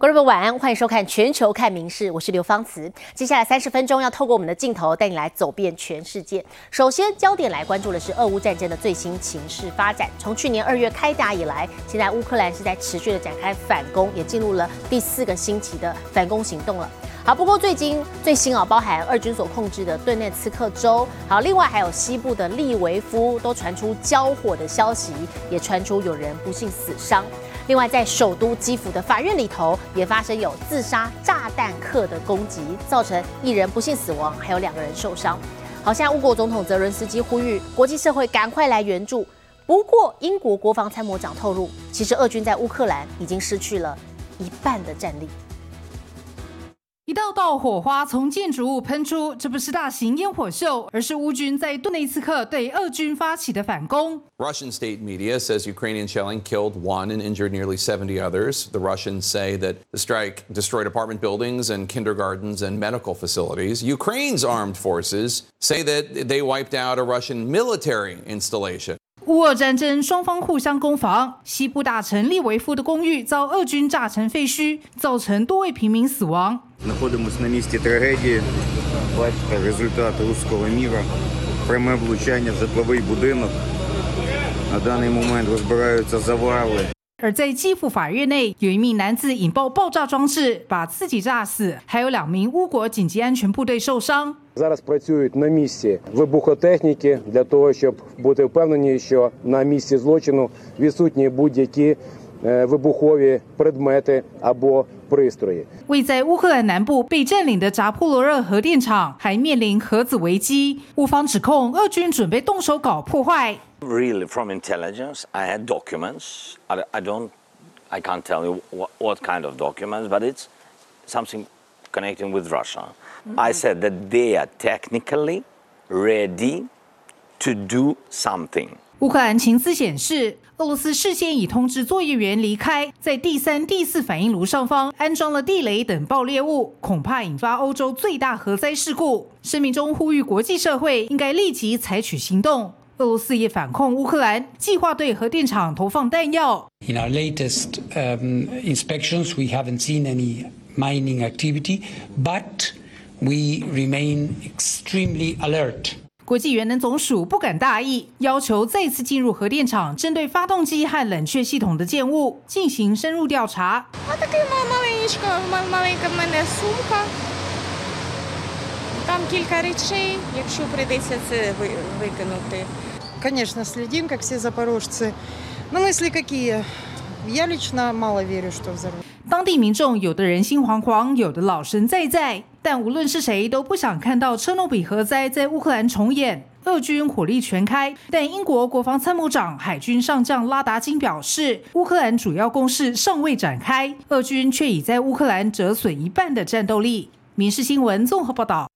观众朋友晚安，欢迎收看《全球看名事》，我是刘芳慈。接下来三十分钟要透过我们的镜头带你来走遍全世界。首先，焦点来关注的是俄乌战争的最新情势发展。从去年二月开打以来，现在乌克兰是在持续的展开反攻，也进入了第四个星期的反攻行动了。好，不过最近最新啊，包含俄军所控制的顿涅茨克州，好，另外还有西部的利维夫，都传出交火的消息，也传出有人不幸死伤。另外，在首都基辅的法院里头，也发生有自杀炸弹客的攻击，造成一人不幸死亡，还有两个人受伤。好，现在乌国总统泽伦斯基呼吁国际社会赶快来援助。不过，英国国防参谋长透露，其实俄军在乌克兰已经失去了一半的战力。一道道火花从建筑物喷出，这不是大型烟火秀，而是乌军在顿内茨克对俄军发起的反攻。Russian state media says Ukrainian shelling killed one and injured nearly 70 others. The Russians say that the strike destroyed apartment buildings and kindergartens and medical facilities. Ukraine's armed forces say that they wiped out a Russian military installation. 乌俄战争，双方互相攻防。西部大城利维夫的公寓遭俄军炸成废墟，造成多位平民死亡。Знаходимося на місці трагедії. Бачите, результати руського міра. Пряме влучання в житловий будинок. На даний момент розбираються завали. 而在基辅法院内，有一名男子引爆爆炸装置，把自己炸死，还有两名乌国紧急安全部队受伤。Зараз працюють на місці вибухотехніки для того, щоб бути впевнені, що на місці злочину відсутні будь-які вибухові предмети або пристрої。位在乌克兰南部被占领的扎波罗热核电厂还面临核子危机，乌方指控俄军准备动手搞破坏。 Really, from intelligence, I had documents. I, I don't, I can't tell you what, what kind of documents, but it's something connecting with Russia. I said that they are technically ready to do something. 乌克兰情资显示，俄罗斯事先已通知作业员离开，在第三、第四反应炉上方安装了地雷等爆裂物，恐怕引发欧洲最大核灾事故。声明中呼吁国际社会应该立即采取行动。俄罗斯也反控乌克兰计划对核电厂投放弹药。In our latest um, inspections, we haven't seen any mining activity, but we remain extremely alert. 国际原能总署不敢大意，要求再次进入核电厂，针对发动机和冷却系统的建物进行深入调查。Там кілька речей, якщо прийдеться це викинути. Конечно, следим, как все запорожцы. Но мысли какие? Я лично мало верю, что взорвут. 当地民众有的人心惶惶，有的老神在在，但无论是谁都不想看到车诺比核灾在乌克兰重演。俄军火力全开，但英国国防参谋长、海军上将拉达金表示，乌克兰主要攻势尚未展开，俄军却已在乌克兰折损一半的战斗力。民事新闻综合报道。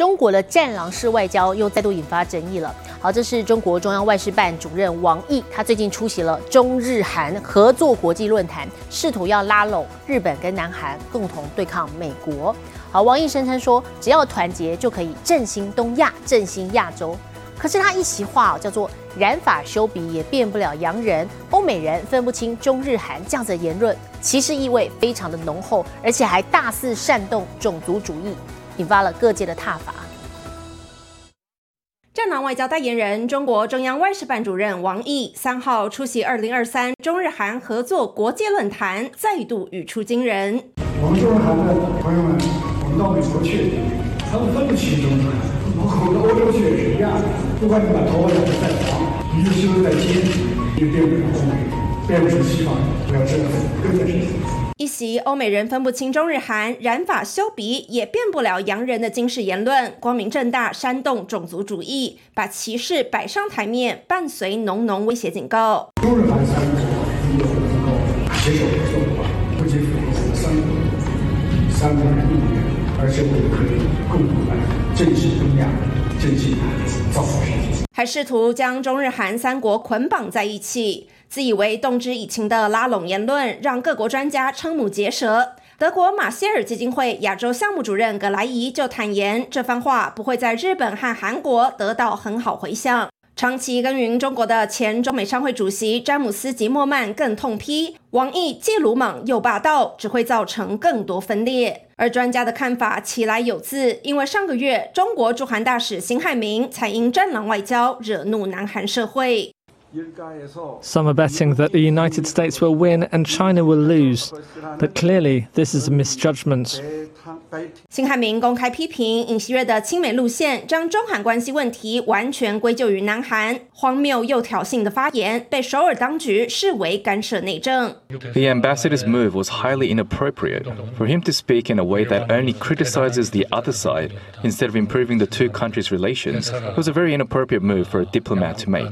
中国的战狼式外交又再度引发争议了。好，这是中国中央外事办主任王毅，他最近出席了中日韩合作国际论坛，试图要拉拢日本跟南韩共同对抗美国。好，王毅声称说，只要团结就可以振兴东亚、振兴亚洲。可是他一席话叫做“染法修鼻也变不了洋人”，欧美人分不清中日韩这样子的言论，其实意味非常的浓厚，而且还大肆煽动种族主义。引发了各界的挞伐。战狼外交代言人、中国中央外事办主任王毅三号出席二零二三中日韩合作国际论坛，再度语出惊人。我们中日韩的朋友们，我们到美国去，他们分不清中日韩，我们欧洲去也是一样的。不管你把头发染得再黄，你就修在尖，也变不了欧美，变不成西方，不要这样，跟着谁？一席欧美人分不清中日韩，染发修鼻也变不了洋人的惊世言论，光明正大煽动种族主义，把歧视摆上台面，伴随浓浓威胁警告。中日韩三国如果能够携手合作的话，不仅符合三国三国人意愿，而且我们可以共同来振兴东亚、振兴南造福世界。还试图将中日韩三国捆绑在一起。自以为动之以情的拉拢言论，让各国专家瞠目结舌。德国马歇尔基金会亚洲项目主任葛莱仪就坦言，这番话不会在日本和韩国得到很好回响。长期耕耘中国的前中美商会主席詹姆斯·吉莫曼更痛批，王毅既鲁莽又霸道，只会造成更多分裂。而专家的看法其来有自，因为上个月中国驻韩大使辛亥明才因战狼外交惹怒南韩社会。Some are betting that the United States will win and China will lose, but clearly this is a misjudgment. 辛亥明公开批评尹锡悦的亲美路线，将中韩关系问题完全归咎于南韩，荒谬又挑衅的发言被首尔当局视为干涉内政。The ambassador's move was highly inappropriate. For him to speak in a way that only criticizes the other side instead of improving the two countries' relations was a very inappropriate move for a diplomat to make.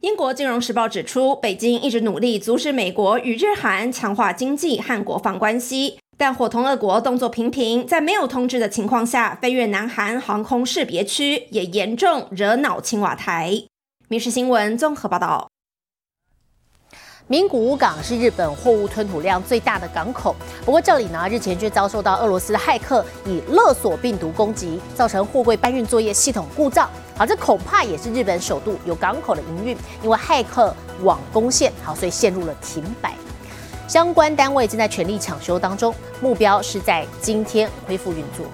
英国金融时报指出，北京一直努力阻止美国与日韩强化经济和国防关系，但伙同俄国动作频频，在没有通知的情况下飞越南韩航空识别区，也严重惹恼青瓦台。《民事新闻》综合报道。名古屋港是日本货物吞吐量最大的港口，不过这里呢日前却遭受到俄罗斯的骇客以勒索病毒攻击，造成货柜搬运作业系统故障。好，这恐怕也是日本首度有港口的营运因为骇客网攻陷，好，所以陷入了停摆。相关单位正在全力抢修当中，目标是在今天恢复运作。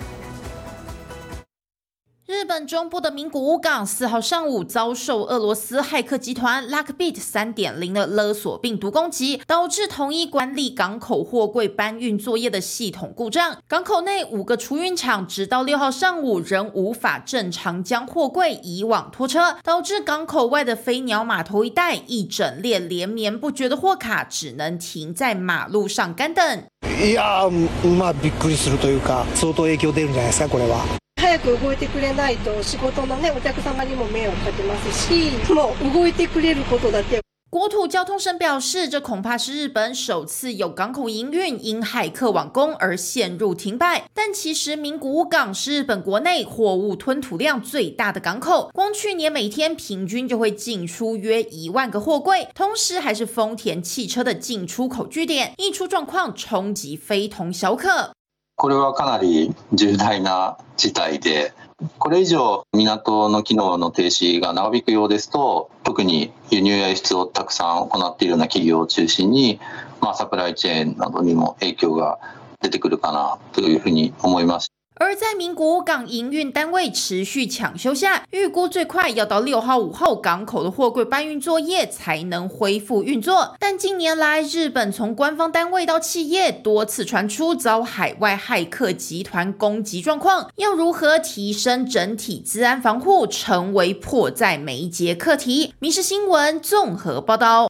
日本中部的名古屋港四号上午遭受俄罗斯骇客集团 Lockbit 三点零的勒索病毒攻击，导致统一管理港口货柜搬运作业的系统故障。港口内五个储运厂直到六号上午仍无法正常将货柜移往拖车，导致港口外的飞鸟码头一带一整列连绵不绝的货卡只能停在马路上干等。いやまあびっくりするというか相当影響出るんじゃないですかこれは。 早く動いてくれないと仕事のねお客様にも迷惑かけますしもう動いてくれることだけ国土交通省表示，这恐怕是日本首次有港口营运因骇客网攻而陷入停摆。但其实名古屋港是日本国内货物吞吐量最大的港口，光去年每天平均就会进出约一万个货柜，同时还是丰田汽车的进出口据点，一出状况冲击非同小可。 これはかなり重大な事態で、これ以上港の機能の停止が長引くようですと、特に輸入や輸出をたくさん行っているような企業を中心に、まあ、サプライチェーンなどにも影響が出てくるかなというふうに思います。而在名古屋港营运单位持续抢修下，预估最快要到六号午后，港口的货柜搬运作业才能恢复运作。但近年来，日本从官方单位到企业多次传出遭海外骇客集团攻击状况，要如何提升整体治安防护，成为迫在眉睫课题。《民事新闻》综合报道。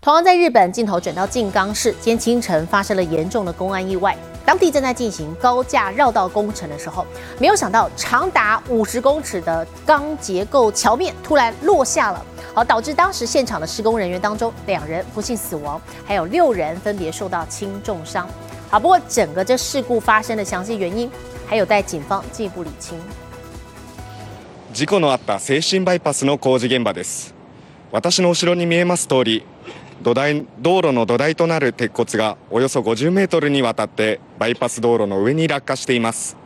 同样在日本，镜头转到静冈市，今天清晨发生了严重的公安意外。当地正在进行高架绕道工程的时候，没有想到长达五十公尺的钢结构桥面突然落下了，好导致当时现场的施工人员当中两人不幸死亡，还有六人分别受到轻重伤。好，不过整个这事故发生的详细原因还有待警方进一步理清。事故のあった精神バイパスの工事現場です。私の後ろに見えます通り。 土台道路の土台となる鉄骨がおよそ50メートルにわたってバイパス道路の上に落下しています。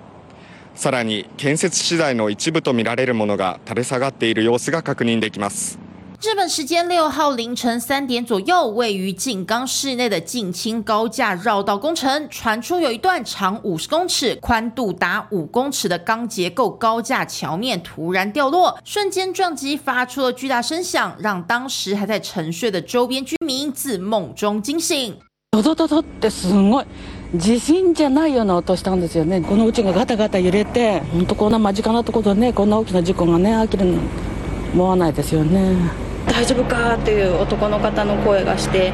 さらに建設資材の一部とみられるものが垂れ下がっている様子が確認できます。日本时间六号凌晨三点左右，位于静冈市内的近清高架绕道工程传出有一段长五十公尺、宽度达五公尺的钢结构高架桥面突然掉落，瞬间撞击发出了巨大声响，让当时还在沉睡的周边居民自梦中惊醒。ドドドドってすごい地震じゃないような音したんですよね。このうちがガタガタ揺れて、本当こんな間近なところでね、こんな大きな事故がね起きるの思わないですよね。 大丈夫かっていう男の方の声がして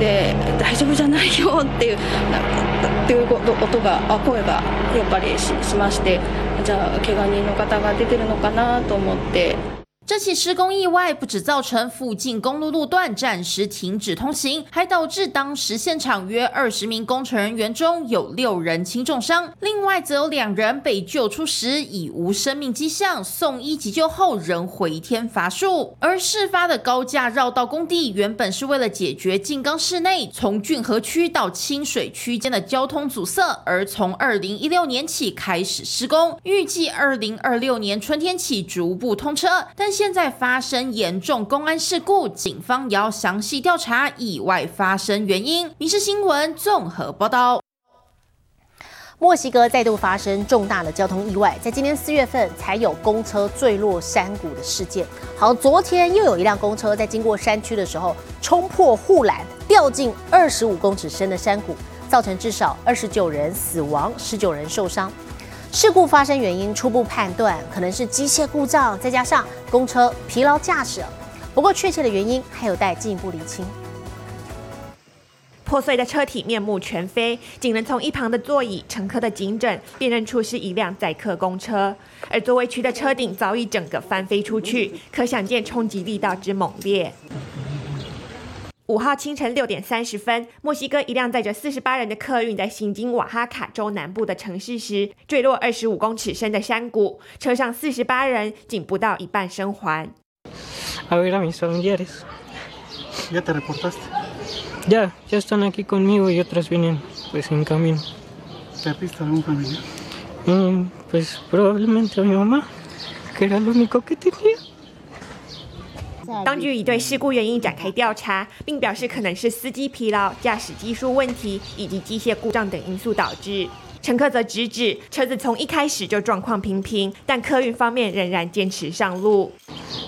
で大丈夫じゃないよっていうっていう音があ声がやっぱりしましてじゃあ怪我人の方が出てるのかなと思って。这起施工意外不止造成附近公路路段暂时停止通行，还导致当时现场约二十名工程人员中有六人轻重伤，另外则有两人被救出时已无生命迹象，送医急救后仍回天乏术。而事发的高架绕道工地原本是为了解决静冈市内从郡河区到清水区间的交通阻塞，而从二零一六年起开始施工，预计二零二六年春天起逐步通车，但。现在发生严重公安事故，警方也要详细调查意外发生原因。民事新闻综合报道。墨西哥再度发生重大的交通意外，在今年四月份才有公车坠落山谷的事件。好，昨天又有一辆公车在经过山区的时候冲破护栏，掉进二十五公尺深的山谷，造成至少二十九人死亡，十九人受伤。事故发生原因初步判断可能是机械故障，再加上公车疲劳驾驶。不过确切的原因还有待进一步厘清。破碎的车体面目全非，仅能从一旁的座椅、乘客的颈枕辨认出是一辆载客公车，而座位区的车顶早已整个翻飞出去，可想见冲击力道之猛烈。五号清晨六点三十分，墨西哥一辆载着四十八人的客运在行经瓦哈卡州南部的城市时，坠落二十五公尺深的山谷，车上四十八人仅不到一半生还。当局已对事故原因展开调查，并表示可能是司机疲劳、驾驶技术问题以及机械故障等因素导致。乘客则直指车子从一开始就状况平平，但客运方面仍然坚持上路。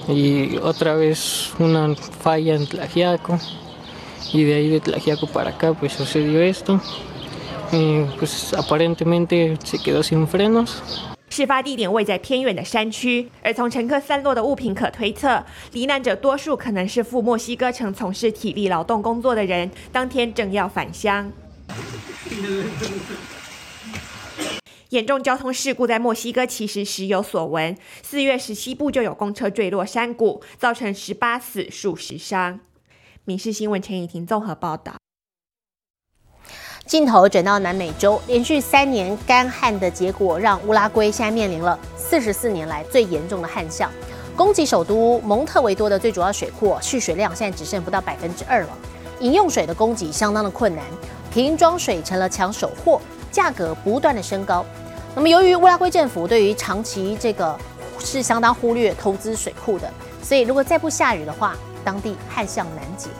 Y otra vez una falla en Tlaxiaco. y de ahí de Tlaxiaco para acá pues sucedió esto. Eh, pues aparentemente se quedó sin frenos. 事发地点位在偏远的山区，而从乘客散落的物品可推测，罹难者多数可能是赴墨西哥城从事体力劳动工作的人，当天正要返乡。严重交通事故在墨西哥其实时有所闻，四月十七部就有公车坠落山谷，造成十八死数十伤。民事新闻陈以婷综合报道。镜头转到南美洲，连续三年干旱的结果，让乌拉圭现在面临了四十四年来最严重的旱象。供给首都蒙特维多的最主要水库蓄水量现在只剩不到百分之二了，饮用水的供给相当的困难，瓶装水成了抢手货，价格不断的升高。那么由于乌拉圭政府对于长期这个是相当忽略投资水库的，所以如果再不下雨的话，当地旱象难解。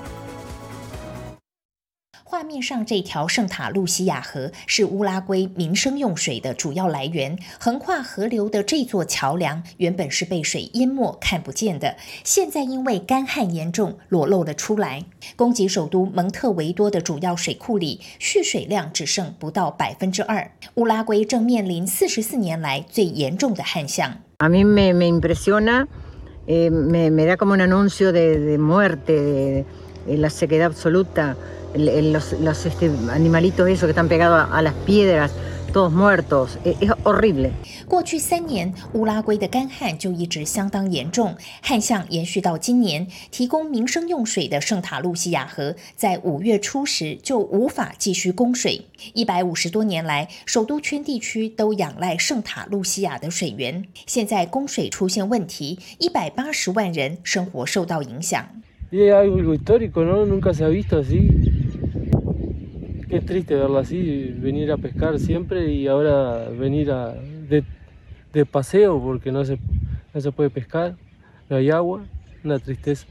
画面上这条圣塔露西亚河是乌拉圭民生用水的主要来源。横跨河流的这座桥梁原本是被水淹没、看不见的，现在因为干旱严重裸露了出来。供给首都蒙特维多的主要水库里蓄水量只剩不到百分之二。乌拉圭正面临四十四年来最严重的旱象。过去三年，乌拉圭的干旱就一直相当严重，旱象延续到今年。提供民生用水的圣塔露西亚河在五月初时就无法继续供水。一百五十多年来，首都圈地区都仰赖圣塔露西亚的水源，现在供水出现问题，一百八十万人生活受到影响。Yeah, Qué triste verlo así, venir a pescar siempre y ahora venir a, de, de paseo porque no se, no se puede pescar, no hay agua, una tristeza.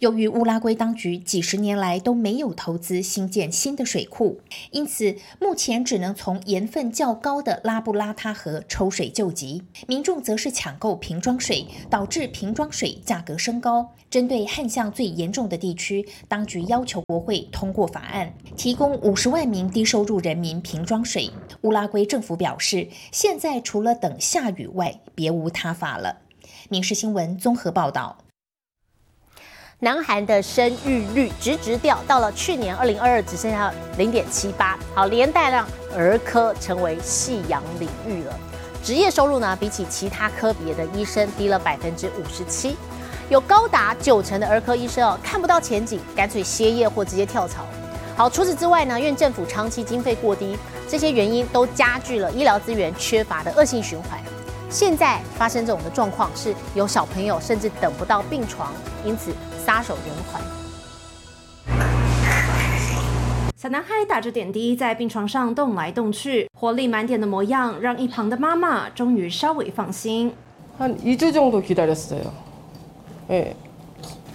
由于乌拉圭当局几十年来都没有投资新建新的水库，因此目前只能从盐分较高的拉布拉塔河抽水救急。民众则是抢购瓶装水，导致瓶装水价格升高。针对旱象最严重的地区，当局要求国会通过法案，提供五十万名低收入人民瓶装水。乌拉圭政府表示，现在除了等下雨外，别无他法了。民事新闻综合报道。南韩的生育率直直掉，到了去年二零二二只剩下零点七八，好，连带让儿科成为夕阳领域了。职业收入呢，比起其他科别的医生低了百分之五十七，有高达九成的儿科医生哦看不到前景，干脆歇业或直接跳槽。好，除此之外呢，因为政府长期经费过低，这些原因都加剧了医疗资源缺乏的恶性循环。现在发生这种的状况，是有小朋友甚至等不到病床，因此。撒手人寰。小男孩打着点滴在病床上动来动去，活力满点的模样让一旁的妈妈终于稍微放心。한이주정도기다렸어요 예.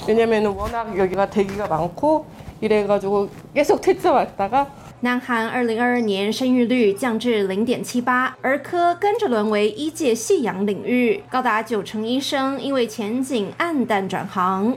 왜냐면은 워낙 여기가 대기가 많고 이래가지고 계속 퇴짜 왔다가 南韩二零二二年生育率降至零点七八，儿科跟着沦为医界夕阳领域，高达九成医生因为前景黯淡转行。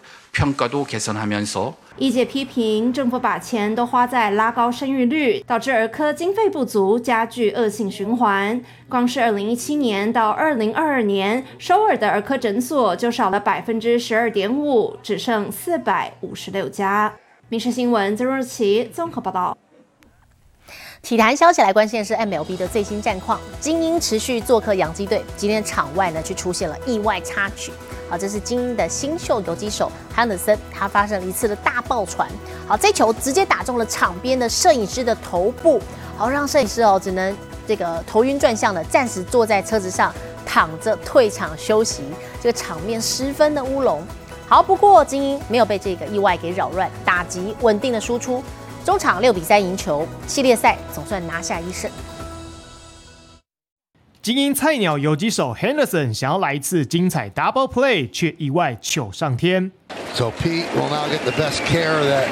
평가도 개선하면서 医界批评政府把钱都花在拉高生育率，导致儿科经费不足，加剧恶性循环。光是二零一七年到二零二二年，首尔的儿科诊所就少了百分之十二点五，只剩四百五十六家。民事新闻曾若琪综合报道。 体坛消息来关心的是 MLB 的最新战况，精英持续做客洋基队，今天场外呢却出现了意外插曲。好，这是精英的新秀游击手汉德森，他发生了一次的大爆传。好，这球直接打中了场边的摄影师的头部，好让摄影师哦只能这个头晕转向的，暂时坐在车子上躺着退场休息。这个场面十分的乌龙。好，不过精英没有被这个意外给扰乱，打击稳定的输出。中场六比三赢球，系列赛总算拿下一胜。精英菜鸟游击手 Henderson 想要来一次精彩 double play，却意外糗上天。So Pete will now get the best care that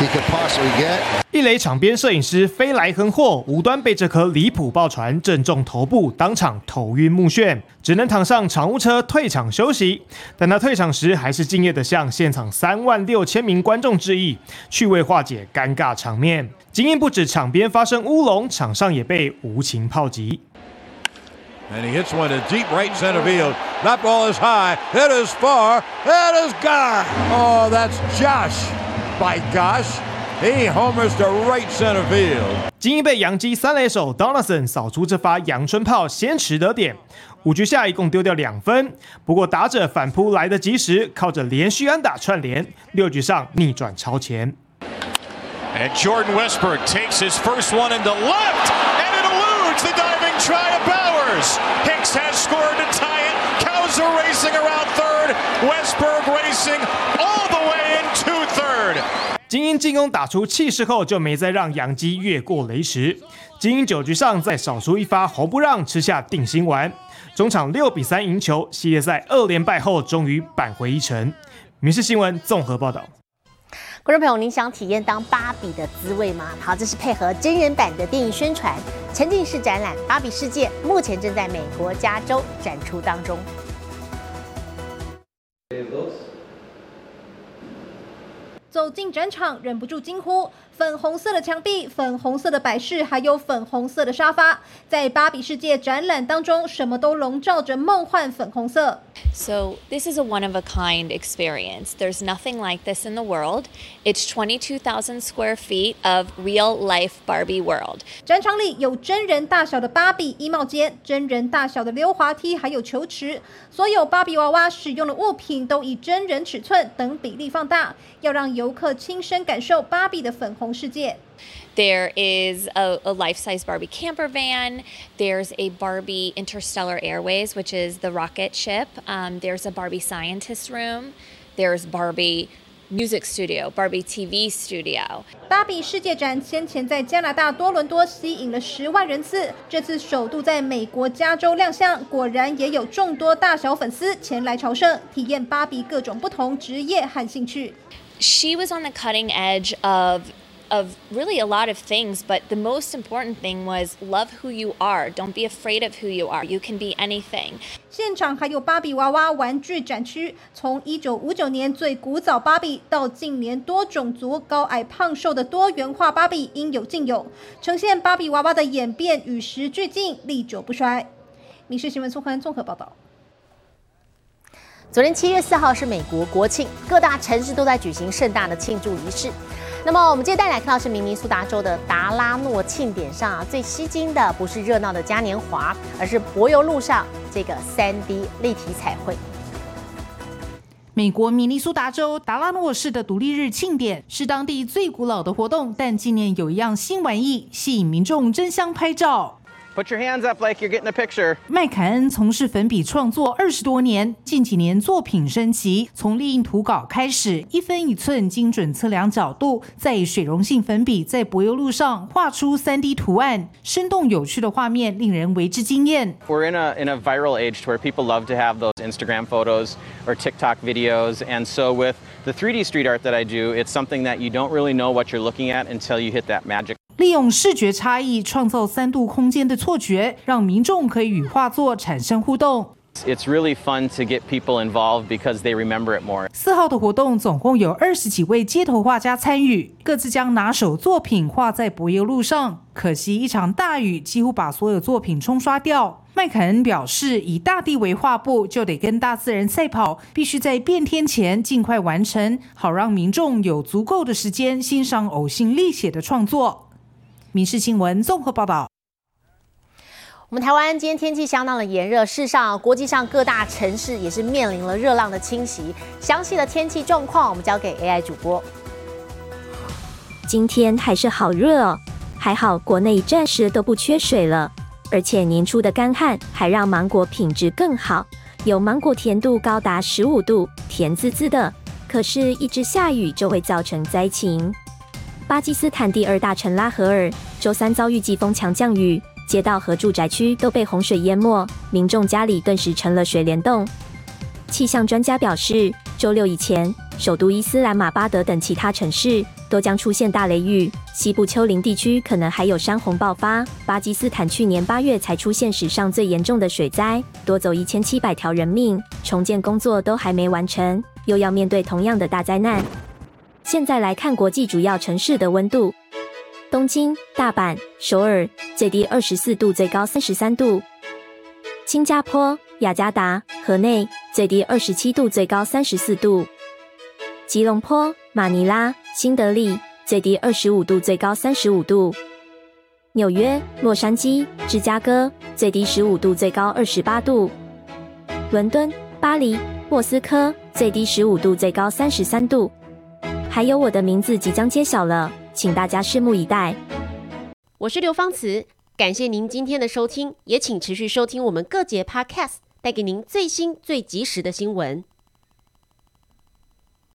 he could possibly get. 一垒场边摄影师飞来横祸，无端被这颗离谱爆传正中头部，当场头晕目眩，只能躺上场务车退场休息。但他退场时还是敬业的向现场三万六千名观众致意，趣味化解尴尬场面。经验不止场边发生乌龙，场上也被无情炮击。And he hits one to deep right center field. That ball is high. It is far. It is gone. Oh, that's Josh. By gosh. He homers to right center field. 精英被洋基三垒手 Donaldson 扫出这发阳春炮，先持得点。五局下一共丢掉两分，不过打者反扑来得及时，靠着连续安打串联，六局上逆转超前。 And Jordan Westberg takes his first one into left, and it eludes the diving try of Bowers. Hicks has scored to tie it. Cows are racing around third. Westberg racing all the way into third. 精英进攻打出气势后，就没再让杨基越过雷池。精英九局上再少输一发，侯不让吃下定心丸。中场六比三赢球，系列赛二连败后终于扳回一城。民事新闻综合报道。观众朋友，您想体验当芭比的滋味吗？好，这是配合真人版的电影宣传，沉浸式展览《芭比世界》，目前正在美国加州展出当中。走进展场，忍不住惊呼：粉红色的墙壁、粉红色的摆饰，还有粉红色的沙发，在芭比世界展览当中，什么都笼罩着梦幻粉红色。So, this is a one of a kind experience. There's nothing like this in the world. It's 22,000 square feet of real life Barbie world. 展场里有真人大小的芭比衣帽间、真人大小的溜滑梯，还有球池。所有芭比娃娃使用的物品都以真人尺寸等比例放大，要让游客亲身感受芭比的粉红世界。 There is a, a life size Barbie camper van. There's a Barbie Interstellar Airways, which is the rocket ship. Um, there's a Barbie scientist room. There's Barbie music studio, Barbie TV studio. 芭比世界展先前在加拿大多伦多吸引了十万人次，这次首度在美国加州亮相，果然也有众多大小粉丝前来朝圣，体验芭比各种不同职业和兴趣。She was on the cutting edge of of really a lot of things, but the most important thing was love who you are. Don't be afraid of who you are. You can be anything. 现场还有芭比娃娃玩具展区，从一九五九年最古早芭比到近年多种族、高矮胖瘦的多元化芭比，应有尽有，呈现芭比娃娃的演变与时俱进，历久不衰。《民事新闻》苏涵综合报道。昨天七月四号是美国国庆，各大城市都在举行盛大的庆祝仪式。那么，我们接着带来看到是明尼苏达州的达拉诺庆典上啊，最吸睛的不是热闹的嘉年华，而是柏油路上这个 3D 立体彩绘。美国明尼苏达州达拉诺市的独立日庆典是当地最古老的活动，但今年有一样新玩意吸引民众争相拍照。Put your hands up like you're getting a picture. 麦凯恩从事粉笔创作二十多年，近几年作品升级，从立印图稿开始，一分一寸精准测量角度，再以水溶性粉笔在柏油路上画出 3D 图案，生动有趣的画面令人为之惊艳。 We're in a in a viral age to where people love to have those Instagram photos or TikTok videos, and so with the 3D street art that I do, it's something that you don't really know what you're looking at until you hit that magic 利用视觉差异创造三度空间的错觉，让民众可以与画作产生互动。It's really fun to get people involved because they remember it more. 四号的活动总共有二十几位街头画家参与，各自将拿手作品画在柏油路上。可惜一场大雨几乎把所有作品冲刷掉。麦凯恩表示，以大地为画布，就得跟大自然赛跑，必须在变天前尽快完成，好让民众有足够的时间欣赏呕心沥血的创作。民事新闻综合报道。我们台湾今天天气相当的炎热，事实上国际上各大城市也是面临了热浪的侵袭。详细的天气状况，我们交给 AI 主播。今天还是好热哦，还好国内暂时都不缺水了，而且年初的干旱还让芒果品质更好，有芒果甜度高达十五度，甜滋滋的。可是，一直下雨就会造成灾情。巴基斯坦第二大城拉合尔周三遭遇季风强降雨，街道和住宅区都被洪水淹没，民众家里顿时成了水帘洞。气象专家表示，周六以前，首都伊斯兰马巴德等其他城市都将出现大雷雨，西部丘陵地区可能还有山洪爆发。巴基斯坦去年八月才出现史上最严重的水灾，夺走一千七百条人命，重建工作都还没完成，又要面对同样的大灾难。现在来看国际主要城市的温度：东京、大阪、首尔最低二十四度，最高三十三度；新加坡、雅加达、河内最低二十七度，最高三十四度；吉隆坡、马尼拉、新德里最低二十五度，最高三十五度；纽约、洛杉矶、芝加哥最低十五度，最高二十八度；伦敦、巴黎、莫斯科最低十五度，最高三十三度。还有我的名字即将揭晓了，请大家拭目以待。我是刘芳慈，感谢您今天的收听，也请持续收听我们各节 Podcast，带给您最新最及时的新闻。